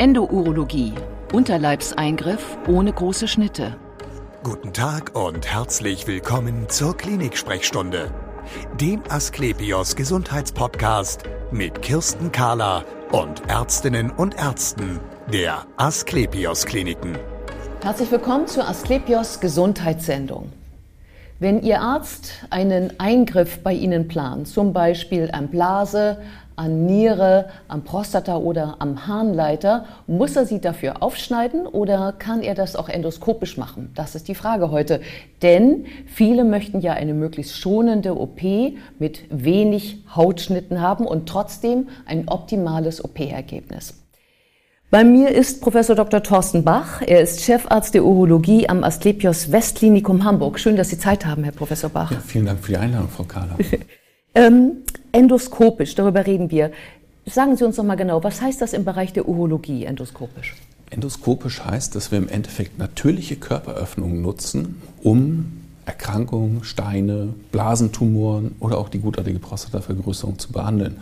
Endourologie. Unterleibseingriff ohne große Schnitte. Guten Tag und herzlich willkommen zur Klinik-Sprechstunde, dem Asklepios Gesundheitspodcast mit Kirsten Kahler und Ärztinnen und Ärzten der Asklepios Kliniken. Herzlich willkommen zur Asklepios Gesundheitssendung. Wenn Ihr Arzt einen Eingriff bei Ihnen plant, zum Beispiel an Blase, an Niere, am Prostata oder am Harnleiter, muss er sie dafür aufschneiden oder kann er das auch endoskopisch machen? Das ist die Frage heute. Denn viele möchten ja eine möglichst schonende OP mit wenig Hautschnitten haben und trotzdem ein optimales OP-Ergebnis. Bei mir ist Professor Dr. Thorsten Bach. Er ist Chefarzt der Urologie am Asklepios Westklinikum Hamburg. Schön, dass Sie Zeit haben, Herr Professor Bach. Ja, vielen Dank für die Einladung, Frau Kahler. ähm, endoskopisch, darüber reden wir. Sagen Sie uns noch mal genau, was heißt das im Bereich der Urologie endoskopisch? Endoskopisch heißt, dass wir im Endeffekt natürliche Körperöffnungen nutzen, um Erkrankungen, Steine, Blasentumoren oder auch die gutartige Prostatavergrößerung zu behandeln.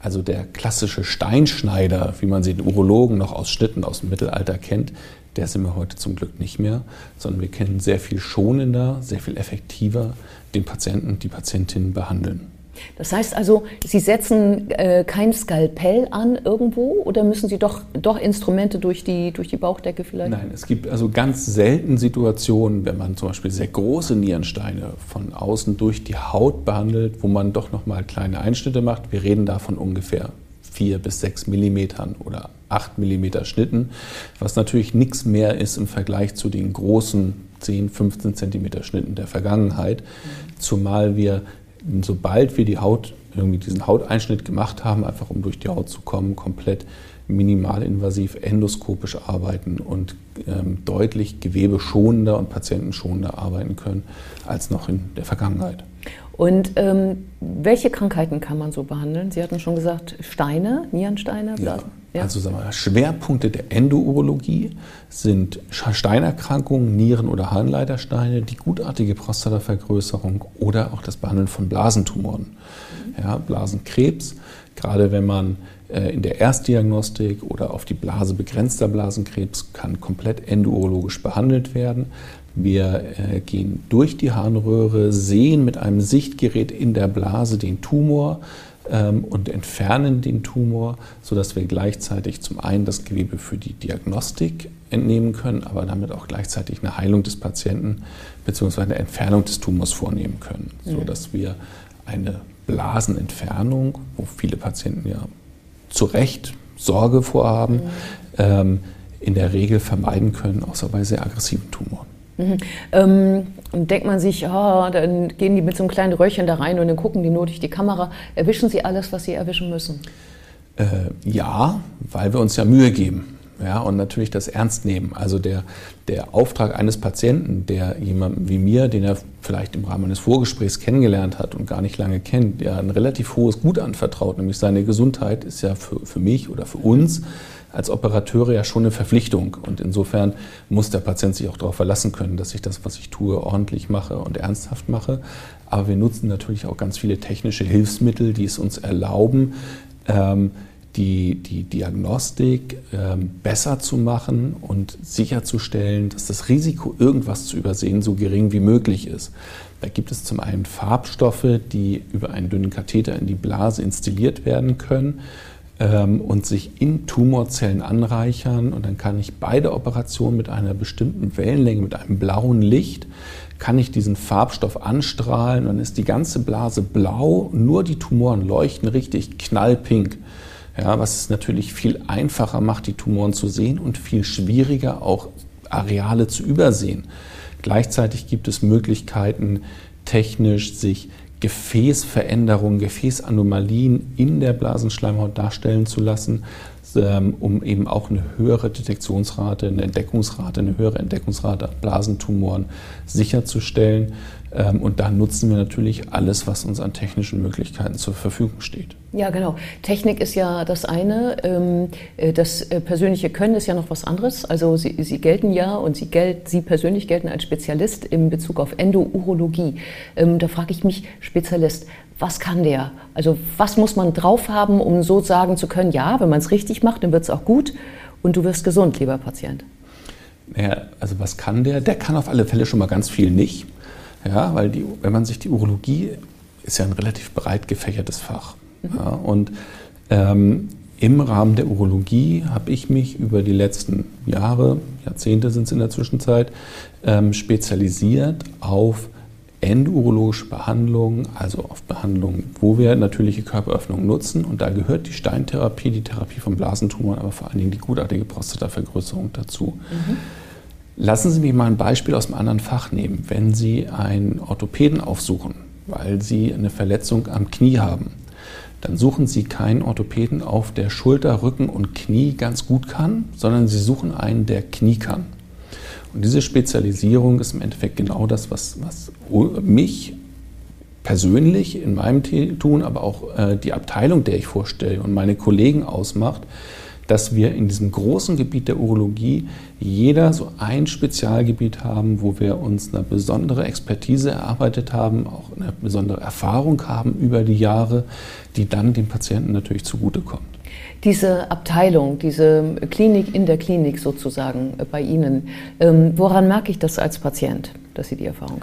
Also der klassische Steinschneider, wie man sie in Urologen noch aus Schnitten aus dem Mittelalter kennt, der sind wir heute zum Glück nicht mehr, sondern wir können sehr viel schonender, sehr viel effektiver den Patienten, die Patientinnen behandeln. Das heißt also, Sie setzen äh, kein Skalpell an irgendwo oder müssen Sie doch, doch Instrumente durch die, durch die Bauchdecke vielleicht? Nein, es gibt also ganz selten Situationen, wenn man zum Beispiel sehr große Nierensteine von außen durch die Haut behandelt, wo man doch nochmal kleine Einschnitte macht. Wir reden da von ungefähr 4 bis 6 Millimetern oder 8 Millimeter Schnitten, was natürlich nichts mehr ist im Vergleich zu den großen 10, 15 Zentimeter Schnitten der Vergangenheit, zumal wir sobald wir die Haut, irgendwie diesen Hauteinschnitt gemacht haben, einfach um durch die Haut zu kommen, komplett minimalinvasiv endoskopisch arbeiten und ähm, deutlich gewebeschonender und patientenschonender arbeiten können als noch in der Vergangenheit. Und ähm, welche Krankheiten kann man so behandeln? Sie hatten schon gesagt, Steine, Nierensteine, Blasen. Ja. Also sagen wir, Schwerpunkte der Endourologie sind Steinerkrankungen, Nieren- oder Harnleitersteine, die gutartige Prostatavergrößerung oder auch das Behandeln von Blasentumoren. Ja, Blasenkrebs, gerade wenn man äh, in der Erstdiagnostik oder auf die Blase begrenzter Blasenkrebs kann komplett endourologisch behandelt werden. Wir äh, gehen durch die Harnröhre, sehen mit einem Sichtgerät in der Blase den Tumor ähm, und entfernen den Tumor, sodass wir gleichzeitig zum einen das Gewebe für die Diagnostik entnehmen können, aber damit auch gleichzeitig eine Heilung des Patienten bzw. eine Entfernung des Tumors vornehmen können, sodass wir eine Blasenentfernung, wo viele Patienten ja zu Recht Sorge vorhaben, mhm. ähm, in der Regel vermeiden können, außer bei sehr aggressiven Tumoren. Mhm. Ähm, denkt man sich, oh, dann gehen die mit so einem kleinen Röhrchen da rein und dann gucken die nur durch die Kamera. Erwischen sie alles, was sie erwischen müssen? Äh, ja, weil wir uns ja Mühe geben. Ja, und natürlich das ernst nehmen. Also der, der Auftrag eines Patienten, der jemanden wie mir, den er vielleicht im Rahmen eines Vorgesprächs kennengelernt hat und gar nicht lange kennt, der ein relativ hohes Gut anvertraut, nämlich seine Gesundheit, ist ja für, für mich oder für uns als Operateure ja schon eine Verpflichtung. Und insofern muss der Patient sich auch darauf verlassen können, dass ich das, was ich tue, ordentlich mache und ernsthaft mache. Aber wir nutzen natürlich auch ganz viele technische Hilfsmittel, die es uns erlauben, ähm, die, die Diagnostik ähm, besser zu machen und sicherzustellen, dass das Risiko, irgendwas zu übersehen, so gering wie möglich ist. Da gibt es zum einen Farbstoffe, die über einen dünnen Katheter in die Blase installiert werden können ähm, und sich in Tumorzellen anreichern. Und dann kann ich beide Operationen mit einer bestimmten Wellenlänge, mit einem blauen Licht, kann ich diesen Farbstoff anstrahlen. Dann ist die ganze Blase blau, nur die Tumoren leuchten richtig knallpink. Ja, was es natürlich viel einfacher macht, die Tumoren zu sehen und viel schwieriger auch Areale zu übersehen. Gleichzeitig gibt es Möglichkeiten, technisch sich Gefäßveränderungen, Gefäßanomalien in der Blasenschleimhaut darstellen zu lassen, ähm, um eben auch eine höhere Detektionsrate, eine Entdeckungsrate, eine höhere Entdeckungsrate Blasentumoren sicherzustellen. Ähm, und da nutzen wir natürlich alles, was uns an technischen Möglichkeiten zur Verfügung steht. Ja, genau. Technik ist ja das eine. Ähm, äh, das äh, persönliche Können ist ja noch was anderes. Also Sie, Sie gelten ja und Sie, gelt, Sie persönlich gelten als Spezialist in Bezug auf Endourologie. Da frage ich mich, Spezialist, was kann der? Also was muss man drauf haben, um so sagen zu können, ja, wenn man es richtig macht, dann wird es auch gut? und du wirst gesund, lieber Patient. Naja, also was kann der? Der kann auf alle Fälle schon mal ganz viel nicht. Ja, weil die, wenn man sich die Urologie ist ja ein relativ breit gefächertes Fach. Mhm. Ja, und ähm, im Rahmen der Urologie habe ich mich über die letzten Jahre, Jahrzehnte sind es in der Zwischenzeit, ähm, spezialisiert auf endurologische Behandlungen, also auf Behandlungen, wo wir natürliche Körperöffnungen nutzen. Und da gehört die Steintherapie, die Therapie von Blasentumoren, aber vor allen Dingen die gutartige Prostatavergrößerung dazu. Mhm. Lassen Sie mich mal ein Beispiel aus einem anderen Fach nehmen. Wenn Sie einen Orthopäden aufsuchen, weil Sie eine Verletzung am Knie haben, dann suchen Sie keinen Orthopäden auf, der Schulter, Rücken und Knie ganz gut kann, sondern Sie suchen einen, der Knie kann. Und diese Spezialisierung ist im Endeffekt genau das, was, was mich persönlich in meinem Tun, aber auch äh, die Abteilung, der ich vorstelle und meine Kollegen ausmacht, dass wir in diesem großen Gebiet der Urologie jeder so ein Spezialgebiet haben, wo wir uns eine besondere Expertise erarbeitet haben, auch eine besondere Erfahrung haben über die Jahre, die dann dem Patienten natürlich zugutekommt. Diese Abteilung, diese Klinik in der Klinik sozusagen äh, bei Ihnen, ähm, woran merke ich das als Patient, dass Sie die Erfahrung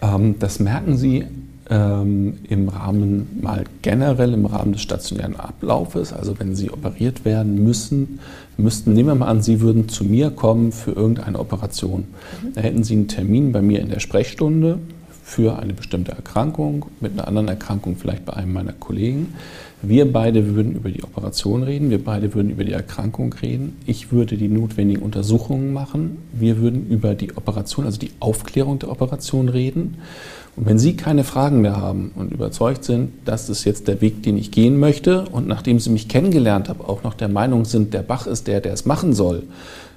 haben? Ähm, das merken Sie ähm, im Rahmen mal generell im Rahmen des stationären Ablaufes. Also wenn Sie operiert werden müssen, müssten, nehmen wir mal an, Sie würden zu mir kommen für irgendeine Operation. Mhm. Da hätten Sie einen Termin bei mir in der Sprechstunde für eine bestimmte Erkrankung, mit einer anderen Erkrankung vielleicht bei einem meiner Kollegen. Wir beide würden über die Operation reden, wir beide würden über die Erkrankung reden. Ich würde die notwendigen Untersuchungen machen. Wir würden über die Operation, also die Aufklärung der Operation reden. Und wenn Sie keine Fragen mehr haben und überzeugt sind, das ist jetzt der Weg, den ich gehen möchte und nachdem Sie mich kennengelernt haben, auch noch der Meinung sind, der Bach ist der, der es machen soll,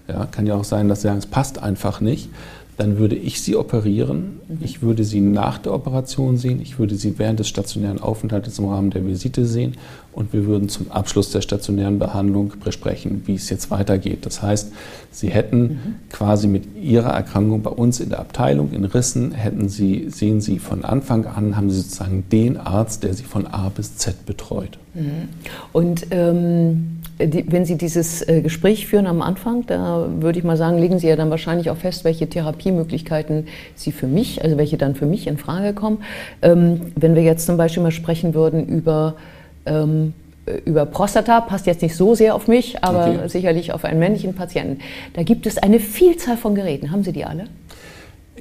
ja, kann ja auch sein, dass Sie sagen, es passt einfach nicht, dann würde ich sie operieren. Mhm. Ich würde sie nach der Operation sehen. Ich würde sie während des stationären Aufenthaltes im Rahmen der Visite sehen. Und wir würden zum Abschluss der stationären Behandlung besprechen, wie es jetzt weitergeht. Das heißt, Sie hätten mhm. quasi mit Ihrer Erkrankung bei uns in der Abteilung in Rissen, hätten Sie, sehen Sie von Anfang an, haben Sie sozusagen den Arzt, der Sie von A bis Z betreut. Mhm. Und ähm die, wenn Sie dieses äh, Gespräch führen am Anfang, da würde ich mal sagen, legen Sie ja dann wahrscheinlich auch fest, welche Therapiemöglichkeiten Sie für mich, also welche dann für mich in Frage kommen. Ähm, wenn wir jetzt zum Beispiel mal sprechen würden über ähm, über Prostata, passt jetzt nicht so sehr auf mich, aber okay. sicherlich auf einen männlichen Patienten. Da gibt es eine Vielzahl von Geräten. Haben Sie die alle?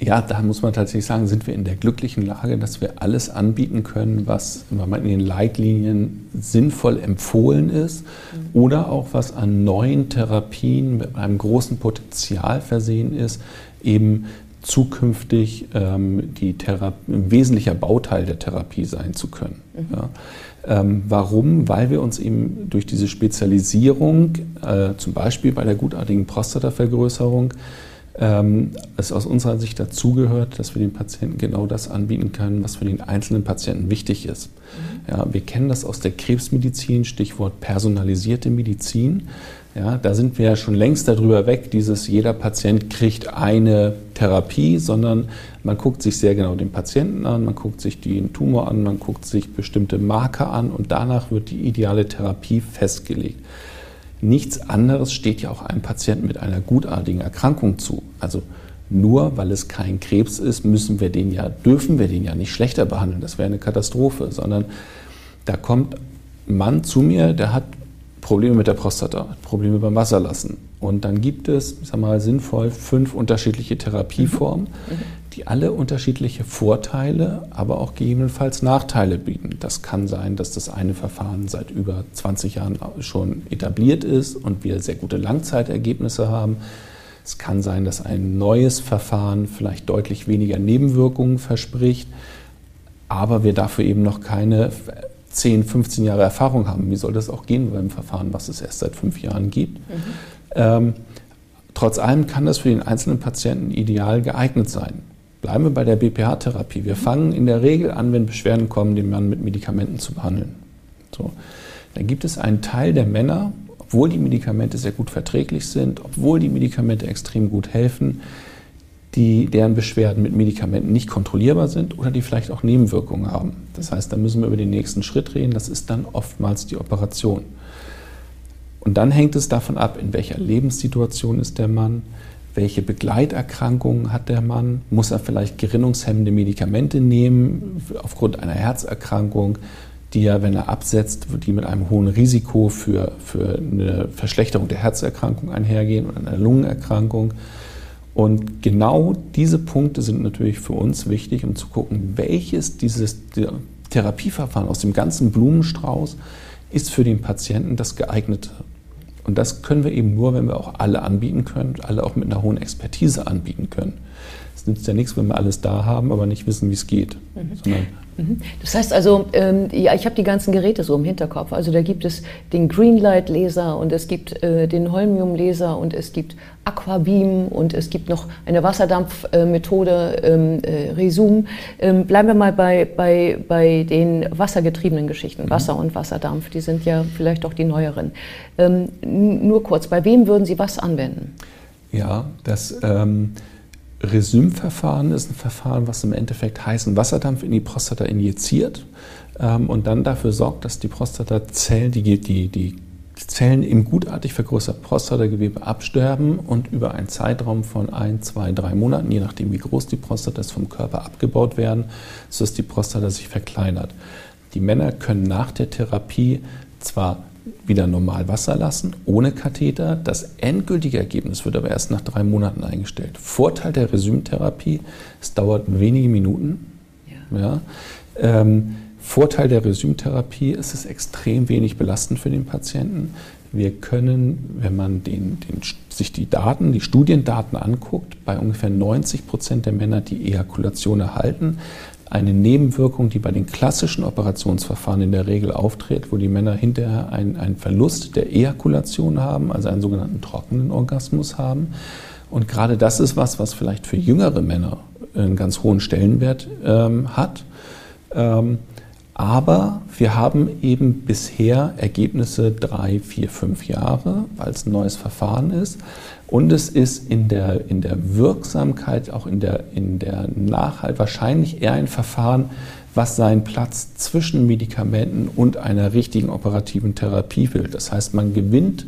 Ja, da muss man tatsächlich sagen, sind wir in der glücklichen Lage, dass wir alles anbieten können, was in den Leitlinien sinnvoll empfohlen ist mhm. oder auch was an neuen Therapien mit einem großen Potenzial versehen ist, eben zukünftig ähm, die ein wesentlicher Bauteil der Therapie sein zu können. Mhm. Ja. Ähm, warum? Weil wir uns eben durch diese Spezialisierung, äh, zum Beispiel bei der gutartigen Prostatavergrößerung, es aus unserer Sicht dazugehört, dass wir den Patienten genau das anbieten können, was für den einzelnen Patienten wichtig ist. Mhm. Ja, wir kennen das aus der Krebsmedizin, Stichwort personalisierte Medizin. Ja, da sind wir ja schon längst darüber weg, dieses jeder Patient kriegt eine Therapie, sondern man guckt sich sehr genau den Patienten an, man guckt sich den Tumor an, man guckt sich bestimmte Marker an und danach wird die ideale Therapie festgelegt. Nichts anderes steht ja auch einem Patienten mit einer gutartigen Erkrankung zu. Also nur weil es kein Krebs ist, müssen wir den ja, dürfen wir den ja nicht schlechter behandeln. Das wäre eine Katastrophe, sondern da kommt ein Mann zu mir, der hat Probleme mit der Prostata, Probleme beim Wasserlassen. Und dann gibt es, ich sag mal, sinnvoll fünf unterschiedliche Therapieformen, mhm. Die alle unterschiedliche Vorteile, aber auch gegebenenfalls Nachteile bieten. Das kann sein, dass das eine Verfahren seit über 20 Jahren schon etabliert ist und wir sehr gute Langzeitergebnisse haben. Es kann sein, dass ein neues Verfahren vielleicht deutlich weniger Nebenwirkungen verspricht, aber wir dafür eben noch keine 10, 15 Jahre Erfahrung haben. Wie soll das auch gehen beim Verfahren, was es erst seit fünf Jahren gibt? Mhm. Ähm, trotz allem kann das für den einzelnen Patienten ideal geeignet sein. Bleiben wir bei der BPH-Therapie. Wir fangen in der Regel an, wenn Beschwerden kommen, den Mann mit Medikamenten zu behandeln. So. Dann gibt es einen Teil der Männer, obwohl die Medikamente sehr gut verträglich sind, obwohl die Medikamente extrem gut helfen, die, deren Beschwerden mit Medikamenten nicht kontrollierbar sind oder die vielleicht auch Nebenwirkungen haben. Das heißt, da müssen wir über den nächsten Schritt reden. Das ist dann oftmals die Operation. Und dann hängt es davon ab, in welcher Lebenssituation ist der Mann, welche Begleiterkrankungen hat der Mann, muss er vielleicht gerinnungshemmende Medikamente nehmen aufgrund einer Herzerkrankung, die er, wenn er absetzt, die mit einem hohen Risiko für, für eine Verschlechterung der Herzerkrankung einhergehen oder einer Lungenerkrankung. Und genau diese Punkte sind natürlich für uns wichtig, um zu gucken, welches dieses Therapieverfahren aus dem ganzen Blumenstrauß ist für den Patienten das geeignete. Und das können wir eben nur, wenn wir auch alle anbieten können, alle auch mit einer hohen Expertise anbieten können. Es nützt ja nichts, wenn wir alles da haben, aber nicht wissen, wie es geht. Mhm. Mhm. Das heißt also, ähm, ja, ich habe die ganzen Geräte so im Hinterkopf. Also da gibt es den Greenlight-Laser und es gibt äh, den Holmium-Laser und es gibt Aquabeam und es gibt noch eine Wasserdampfmethode, ähm, äh, Resum. Ähm, bleiben wir mal bei, bei, bei den wassergetriebenen Geschichten, mhm. Wasser und Wasserdampf. Die sind ja vielleicht auch die neueren. Ähm, nur kurz, bei wem würden Sie was anwenden? Ja, das Resümverfahren ist ein Verfahren, was im Endeffekt heißen Wasserdampf in die Prostata injiziert ähm, und dann dafür sorgt, dass die Prostatazellen, die, die, die Zellen im gutartig vergrößerten Prostatagewebe absterben und über einen Zeitraum von ein, zwei, drei Monaten, je nachdem wie groß die Prostata ist, vom Körper abgebaut werden, sodass die Prostata sich verkleinert. Die Männer können nach der Therapie zwar wieder normal Wasser lassen, ohne Katheter. Das endgültige Ergebnis wird aber erst nach drei Monaten eingestellt. Vorteil der Resümtherapie, es dauert wenige Minuten. Ja. ja. Ähm, Vorteil der Resümtherapie, es ist extrem wenig belastend für den Patienten. Wir können, wenn man den, den, sich die Daten, die Studiendaten anguckt, bei ungefähr 90 Prozent der Männer die Ejakulation erhalten eine Nebenwirkung, die bei den klassischen Operationsverfahren in der Regel auftritt, wo die Männer hinterher einen, Verlust der Ejakulation haben, also einen sogenannten trockenen Orgasmus haben. Und gerade das ist was, was vielleicht für jüngere Männer einen ganz hohen Stellenwert ähm, hat. Ähm, aber wir haben eben bisher Ergebnisse drei, vier, fünf Jahre, weil es ein neues Verfahren ist. Und es ist in der, in der Wirksamkeit, auch in der, in der Nachhalt wahrscheinlich eher ein Verfahren, was seinen Platz zwischen Medikamenten und einer richtigen operativen Therapie will. Das heißt, man gewinnt,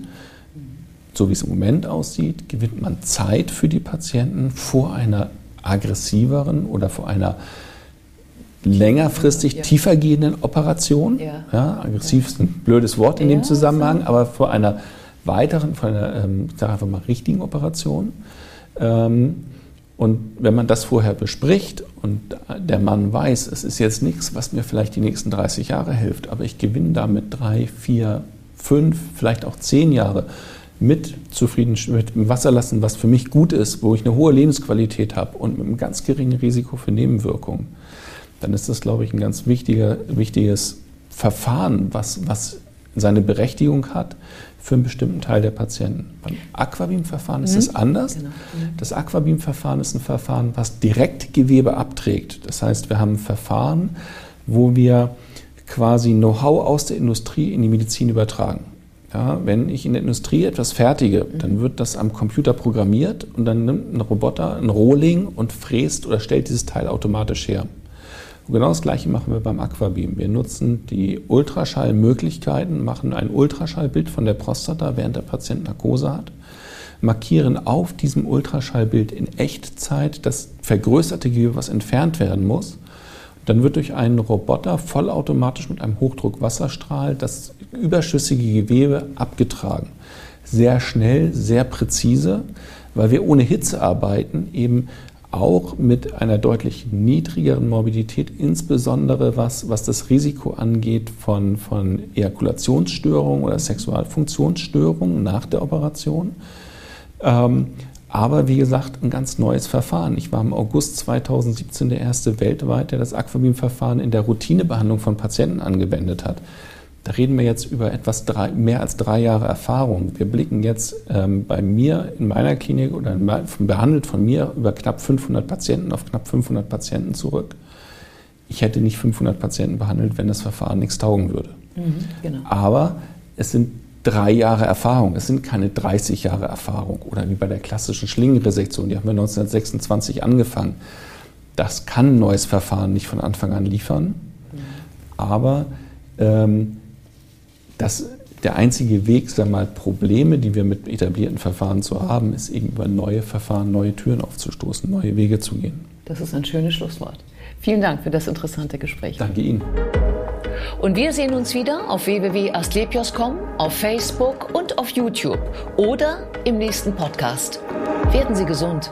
so wie es im Moment aussieht, gewinnt man Zeit für die Patienten vor einer aggressiveren oder vor einer längerfristig ja. tiefergehenden Operation. Ja. ja aggressiv ist ein blödes Wort in ja, dem Zusammenhang, aber vor einer weiteren, von einer, ähm, ich sage einfach mal, richtigen Operation. Ähm, und wenn man das vorher bespricht und der Mann weiß, es ist jetzt nichts, was mir vielleicht die nächsten 30 Jahre hilft, aber ich gewinne damit drei, vier, fünf, vielleicht auch zehn Jahre mit zufrieden mit dem Wasserlassen, was für mich gut ist, wo ich eine hohe Lebensqualität habe und mit einem ganz geringen Risiko für Nebenwirkungen, dann ist das, glaube ich, ein ganz wichtiger, wichtiges Verfahren, was, was seine Berechtigung hat für einen bestimmten Teil der Patienten. Beim Aquabeam-Verfahren ist es mhm. anders. Genau. Mhm. Das Aquabeam-Verfahren ist ein Verfahren, was direkt Gewebe abträgt. Das heißt, wir haben ein Verfahren, wo wir quasi Know-how aus der Industrie in die Medizin übertragen. Ja, wenn ich in der Industrie etwas fertige, mhm. dann wird das am Computer programmiert und dann nimmt ein Roboter ein Rohling und fräst oder stellt dieses Teil automatisch her. Und genau das Gleiche machen wir beim Aquabeam. Wir nutzen die Ultraschallmöglichkeiten, machen ein Ultraschallbild von der Prostata, während der Patient Narkose hat, markieren auf diesem Ultraschallbild in Echtzeit das vergrößerte Gewebe, was entfernt werden muss. Dann wird durch einen Roboter vollautomatisch mit einem Hochdruckwasserstrahl das überschüssige Gewebe abgetragen. Sehr schnell, sehr präzise, weil wir ohne Hitze arbeiten, eben auch mit einer deutlich niedrigeren Morbidität, insbesondere was, was das Risiko angeht von, von Ejakulationsstörungen oder Sexualfunktionsstörungen nach der Operation. Ähm, aber wie gesagt, ein ganz neues Verfahren. Ich war im August 2017 der erste weltweit, der das Aquabeam-Verfahren in der Routinebehandlung von Patienten angewendet hat. Da reden wir jetzt über etwas drei, mehr als drei Jahre Erfahrung. Wir blicken jetzt ähm, bei mir in meiner Klinik oder behandelt von mir über knapp 500 Patienten auf knapp 500 Patienten zurück. Ich hätte nicht 500 Patienten behandelt, wenn das Verfahren nichts taugen würde. Mhm, genau. Aber es sind drei Jahre Erfahrung. Es sind keine 30 Jahre Erfahrung. Oder wie bei der klassischen Schlingenresektion, die haben wir 1926 angefangen. Das kann ein neues Verfahren nicht von Anfang an liefern. Mhm. Aber ähm, das der einzige Weg, sag mal, Probleme, die wir mit etablierten Verfahren zu haben, ist eben über neue Verfahren, neue Türen aufzustoßen, neue Wege zu gehen. Das ist ein schönes Schlusswort. Vielen Dank für das interessante Gespräch. Danke Ihnen. Und wir sehen uns wieder auf www.astlepios.com, auf Facebook und auf YouTube oder im nächsten Podcast. Werden Sie gesund.